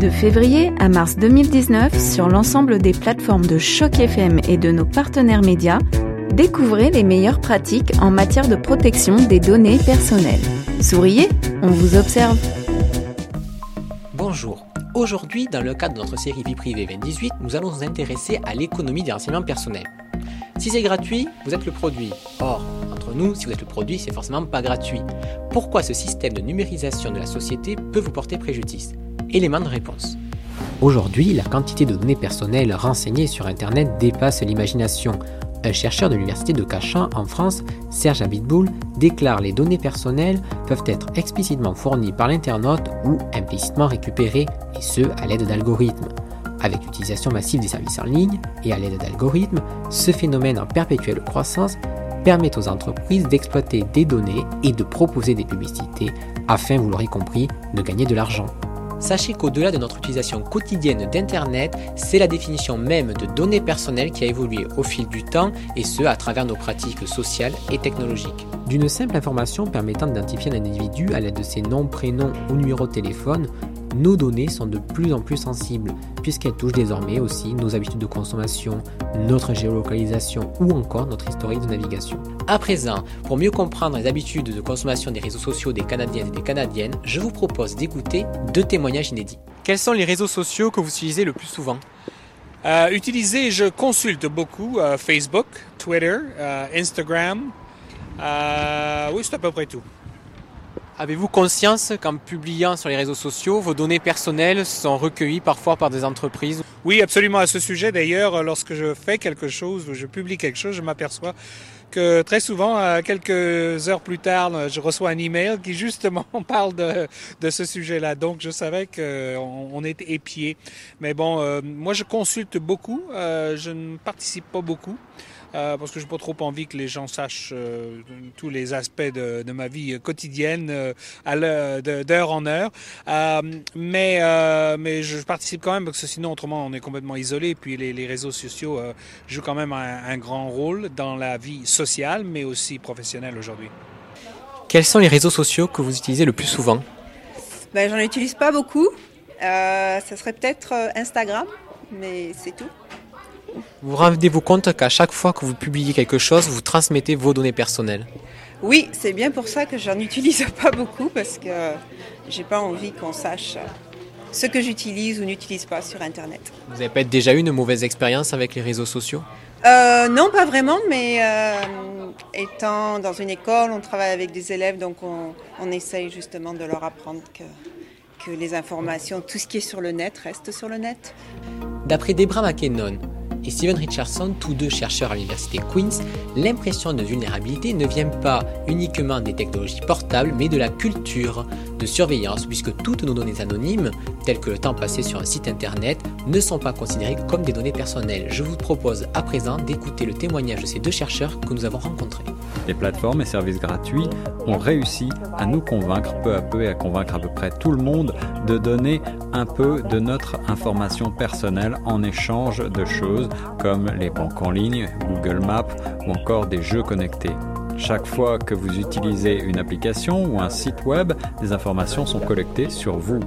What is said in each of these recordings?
De février à mars 2019, sur l'ensemble des plateformes de Choc FM et de nos partenaires médias, découvrez les meilleures pratiques en matière de protection des données personnelles. Souriez, on vous observe. Bonjour. Aujourd'hui, dans le cadre de notre série Vie privée 2018, nous allons nous intéresser à l'économie des renseignements personnels. Si c'est gratuit, vous êtes le produit. Or, entre nous, si vous êtes le produit, c'est forcément pas gratuit. Pourquoi ce système de numérisation de la société peut vous porter préjudice? Élément de réponse. Aujourd'hui, la quantité de données personnelles renseignées sur Internet dépasse l'imagination. Un chercheur de l'université de Cachan en France, Serge Abitboul, déclare les données personnelles peuvent être explicitement fournies par l'internaute ou implicitement récupérées, et ce à l'aide d'algorithmes. Avec l'utilisation massive des services en ligne et à l'aide d'algorithmes, ce phénomène en perpétuelle croissance permet aux entreprises d'exploiter des données et de proposer des publicités afin, vous l'aurez compris, de gagner de l'argent. Sachez qu'au-delà de notre utilisation quotidienne d'Internet, c'est la définition même de données personnelles qui a évolué au fil du temps et ce à travers nos pratiques sociales et technologiques. D'une simple information permettant d'identifier un individu à l'aide de ses noms, prénoms ou numéros de téléphone, nos données sont de plus en plus sensibles, puisqu'elles touchent désormais aussi nos habitudes de consommation, notre géolocalisation ou encore notre historique de navigation. À présent, pour mieux comprendre les habitudes de consommation des réseaux sociaux des Canadiennes et des Canadiennes, je vous propose d'écouter deux témoignages inédits. Quels sont les réseaux sociaux que vous utilisez le plus souvent? Euh, Utiliser, je consulte beaucoup euh, Facebook, Twitter, euh, Instagram. oui, c'est à peu près tout. Avez-vous conscience qu'en publiant sur les réseaux sociaux, vos données personnelles sont recueillies parfois par des entreprises? Oui, absolument. À ce sujet, d'ailleurs, lorsque je fais quelque chose ou je publie quelque chose, je m'aperçois que très souvent, quelques heures plus tard, je reçois un email qui justement parle de, de ce sujet-là. Donc, je savais qu'on on était épié. Mais bon, euh, moi, je consulte beaucoup. Euh, je ne participe pas beaucoup. Euh, parce que je n'ai pas trop envie que les gens sachent euh, tous les aspects de, de ma vie quotidienne euh, à d'heure en heure. Euh, mais, mais je participe quand même parce que sinon, autrement, on est complètement isolé. Puis les, les réseaux sociaux jouent quand même un, un grand rôle dans la vie sociale, mais aussi professionnelle aujourd'hui. Quels sont les réseaux sociaux que vous utilisez le plus souvent? Ben, J'en utilise pas beaucoup. Euh, ça serait peut-être Instagram, mais c'est tout. Vous rendez-vous compte qu'à chaque fois que vous publiez quelque chose, vous transmettez vos données personnelles? Oui, c'est bien pour ça que j'en utilise pas beaucoup parce que j'ai pas envie qu'on sache ce que j'utilise ou n'utilise pas sur Internet. Vous avez peut-être déjà eu une mauvaise expérience avec les réseaux sociaux? Euh, Non, pas vraiment, mais euh, étant dans une école, on travaille avec des élèves, donc on, on essaye justement de leur apprendre que, que les informations, tout ce qui est sur le net, reste sur le net. D'après Debra McKinnon, et Steven Richardson, tous deux chercheurs à l'université Queen's, l'impression de vulnérabilité ne vient pas uniquement des technologies portables, mais de la culture de surveillance, puisque toutes nos données anonymes, telles que le temps passé sur un site internet, ne sont pas considérées comme des données personnelles. Je vous propose à présent d'écouter le témoignage de ces deux chercheurs que nous avons rencontrés. Les plateformes et services gratuits ont réussi à nous convaincre peu à peu et à convaincre à peu près tout le monde de donner un peu de notre information personnelle en échange de choses comme les banques en ligne, Google Maps ou encore des jeux connectés. Chaque fois que vous utilisez une application ou un site web, des informations sont collectées sur vous.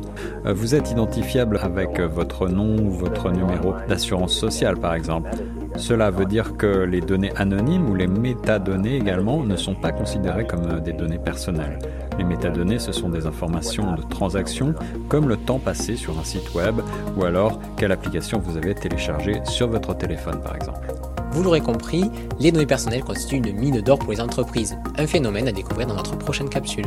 Euh, vous êtes identifiable avec votre nom ou votre numéro d'assurance sociale par exemple. Cela veut dire que les données anonymes ou les métadonnées également ne sont pas considérées comme des données personnelles. Les métadonnées, ce sont des informations de transactions comme le temps passé sur un site web ou alors quelle application vous avez téléchargée sur votre téléphone par exemple. Vous l'aurez compris, les données personnelles constituent une mine d'or pour les entreprises, un phénomène à découvrir dans notre prochaine capsule.